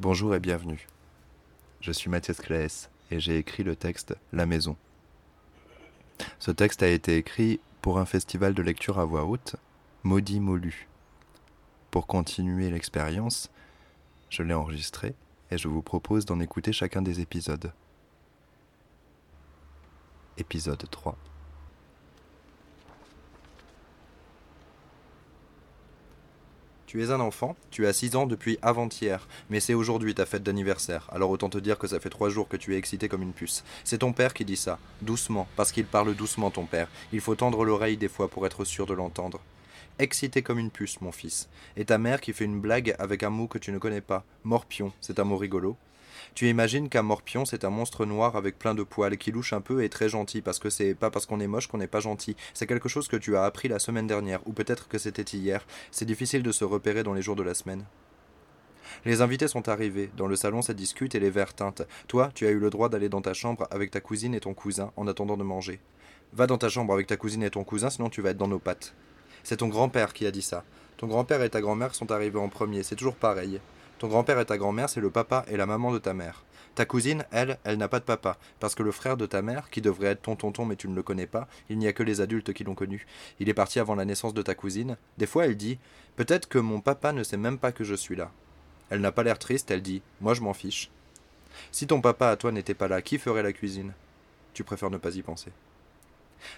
Bonjour et bienvenue. Je suis Mathias Claes et j'ai écrit le texte La Maison. Ce texte a été écrit pour un festival de lecture à voix haute, Maudit Molu. Pour continuer l'expérience, je l'ai enregistré et je vous propose d'en écouter chacun des épisodes. Épisode 3. Tu es un enfant, tu as 6 ans depuis avant-hier, mais c'est aujourd'hui ta fête d'anniversaire, alors autant te dire que ça fait 3 jours que tu es excité comme une puce. C'est ton père qui dit ça, doucement, parce qu'il parle doucement ton père. Il faut tendre l'oreille des fois pour être sûr de l'entendre. Excité comme une puce, mon fils. Et ta mère qui fait une blague avec un mot que tu ne connais pas, morpion, c'est un mot rigolo. Tu imagines qu'un morpion, c'est un monstre noir avec plein de poils qui louche un peu et très gentil, parce que c'est pas parce qu'on est moche qu'on n'est pas gentil. C'est quelque chose que tu as appris la semaine dernière, ou peut-être que c'était hier. C'est difficile de se repérer dans les jours de la semaine. Les invités sont arrivés. Dans le salon, ça discute et les verres teintent. Toi, tu as eu le droit d'aller dans ta chambre avec ta cousine et ton cousin en attendant de manger. Va dans ta chambre avec ta cousine et ton cousin, sinon tu vas être dans nos pattes. C'est ton grand-père qui a dit ça. Ton grand-père et ta grand-mère sont arrivés en premier, c'est toujours pareil. Ton grand-père et ta grand-mère, c'est le papa et la maman de ta mère. Ta cousine, elle, elle n'a pas de papa, parce que le frère de ta mère, qui devrait être ton tonton mais tu ne le connais pas, il n'y a que les adultes qui l'ont connu. Il est parti avant la naissance de ta cousine. Des fois, elle dit Peut-être que mon papa ne sait même pas que je suis là. Elle n'a pas l'air triste, elle dit Moi, je m'en fiche. Si ton papa à toi n'était pas là, qui ferait la cuisine? Tu préfères ne pas y penser.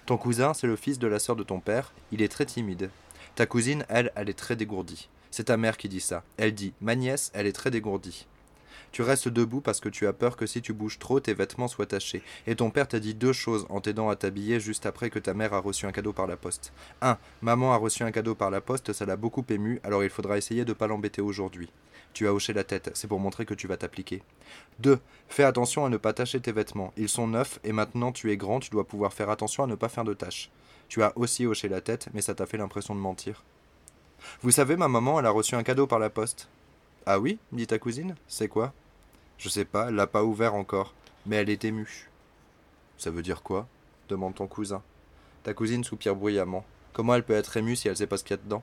Ton cousin, c'est le fils de la sœur de ton père, il est très timide. Ta cousine, elle, elle est très dégourdie. C'est ta mère qui dit ça. Elle dit Ma nièce, elle est très dégourdie. Tu restes debout parce que tu as peur que si tu bouges trop, tes vêtements soient tachés. Et ton père t'a dit deux choses en t'aidant à t'habiller juste après que ta mère a reçu un cadeau par la poste. 1. Maman a reçu un cadeau par la poste, ça l'a beaucoup ému, alors il faudra essayer de pas l'embêter aujourd'hui. Tu as hoché la tête, c'est pour montrer que tu vas t'appliquer. 2. Fais attention à ne pas tacher tes vêtements. Ils sont neufs et maintenant tu es grand, tu dois pouvoir faire attention à ne pas faire de taches. Tu as aussi hoché la tête, mais ça t'a fait l'impression de mentir. Vous savez, ma maman, elle a reçu un cadeau par la poste. Ah oui dit ta cousine. C'est quoi? Je sais pas, elle l'a pas ouvert encore, mais elle est émue. Ça veut dire quoi? demande ton cousin. Ta cousine soupire bruyamment. Comment elle peut être émue si elle sait pas ce qu'il y a dedans?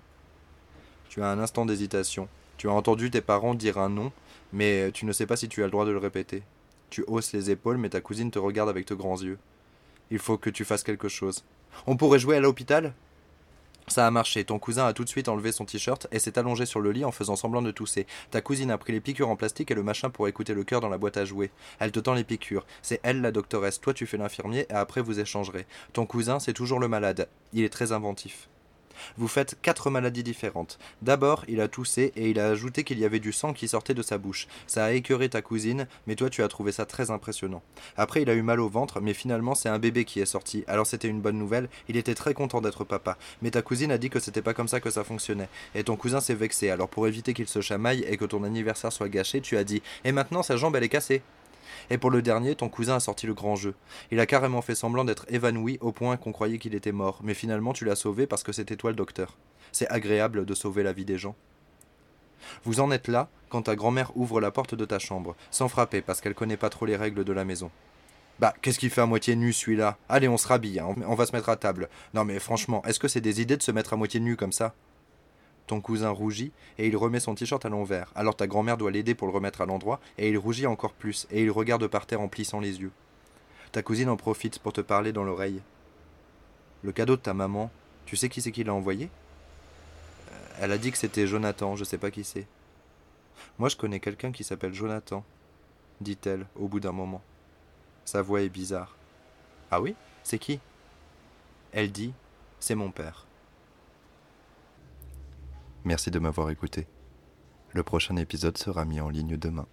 Tu as un instant d'hésitation. Tu as entendu tes parents dire un nom, mais tu ne sais pas si tu as le droit de le répéter. Tu hausses les épaules, mais ta cousine te regarde avec de grands yeux. Il faut que tu fasses quelque chose. On pourrait jouer à l'hôpital? Ça a marché, ton cousin a tout de suite enlevé son t-shirt et s'est allongé sur le lit en faisant semblant de tousser. Ta cousine a pris les piqûres en plastique et le machin pour écouter le cœur dans la boîte à jouer. Elle te tend les piqûres. C'est elle la doctoresse, toi tu fais l'infirmier et après vous échangerez. Ton cousin, c'est toujours le malade. Il est très inventif. Vous faites quatre maladies différentes. D'abord, il a toussé et il a ajouté qu'il y avait du sang qui sortait de sa bouche. Ça a écœuré ta cousine, mais toi tu as trouvé ça très impressionnant. Après, il a eu mal au ventre, mais finalement c'est un bébé qui est sorti. Alors c'était une bonne nouvelle, il était très content d'être papa. Mais ta cousine a dit que c'était pas comme ça que ça fonctionnait. Et ton cousin s'est vexé, alors pour éviter qu'il se chamaille et que ton anniversaire soit gâché, tu as dit Et maintenant sa jambe elle est cassée. Et pour le dernier, ton cousin a sorti le grand jeu. Il a carrément fait semblant d'être évanoui au point qu'on croyait qu'il était mort, mais finalement tu l'as sauvé parce que c'était toi le docteur. C'est agréable de sauver la vie des gens. Vous en êtes là quand ta grand-mère ouvre la porte de ta chambre, sans frapper parce qu'elle connaît pas trop les règles de la maison. Bah, qu'est-ce qu'il fait à moitié nu celui-là? Allez, on se rhabille, hein. on va se mettre à table. Non mais franchement, est-ce que c'est des idées de se mettre à moitié nu comme ça? Ton cousin rougit et il remet son t-shirt à l'envers. Alors ta grand-mère doit l'aider pour le remettre à l'endroit et il rougit encore plus et il regarde par terre en plissant les yeux. Ta cousine en profite pour te parler dans l'oreille. Le cadeau de ta maman, tu sais qui c'est qui l'a envoyé? Euh, Elle a dit que c'était Jonathan, je sais pas qui c'est. Moi je connais quelqu'un qui s'appelle Jonathan, dit-elle au bout d'un moment. Sa voix est bizarre. Ah oui? C'est qui? Elle dit C'est mon père. Merci de m'avoir écouté. Le prochain épisode sera mis en ligne demain.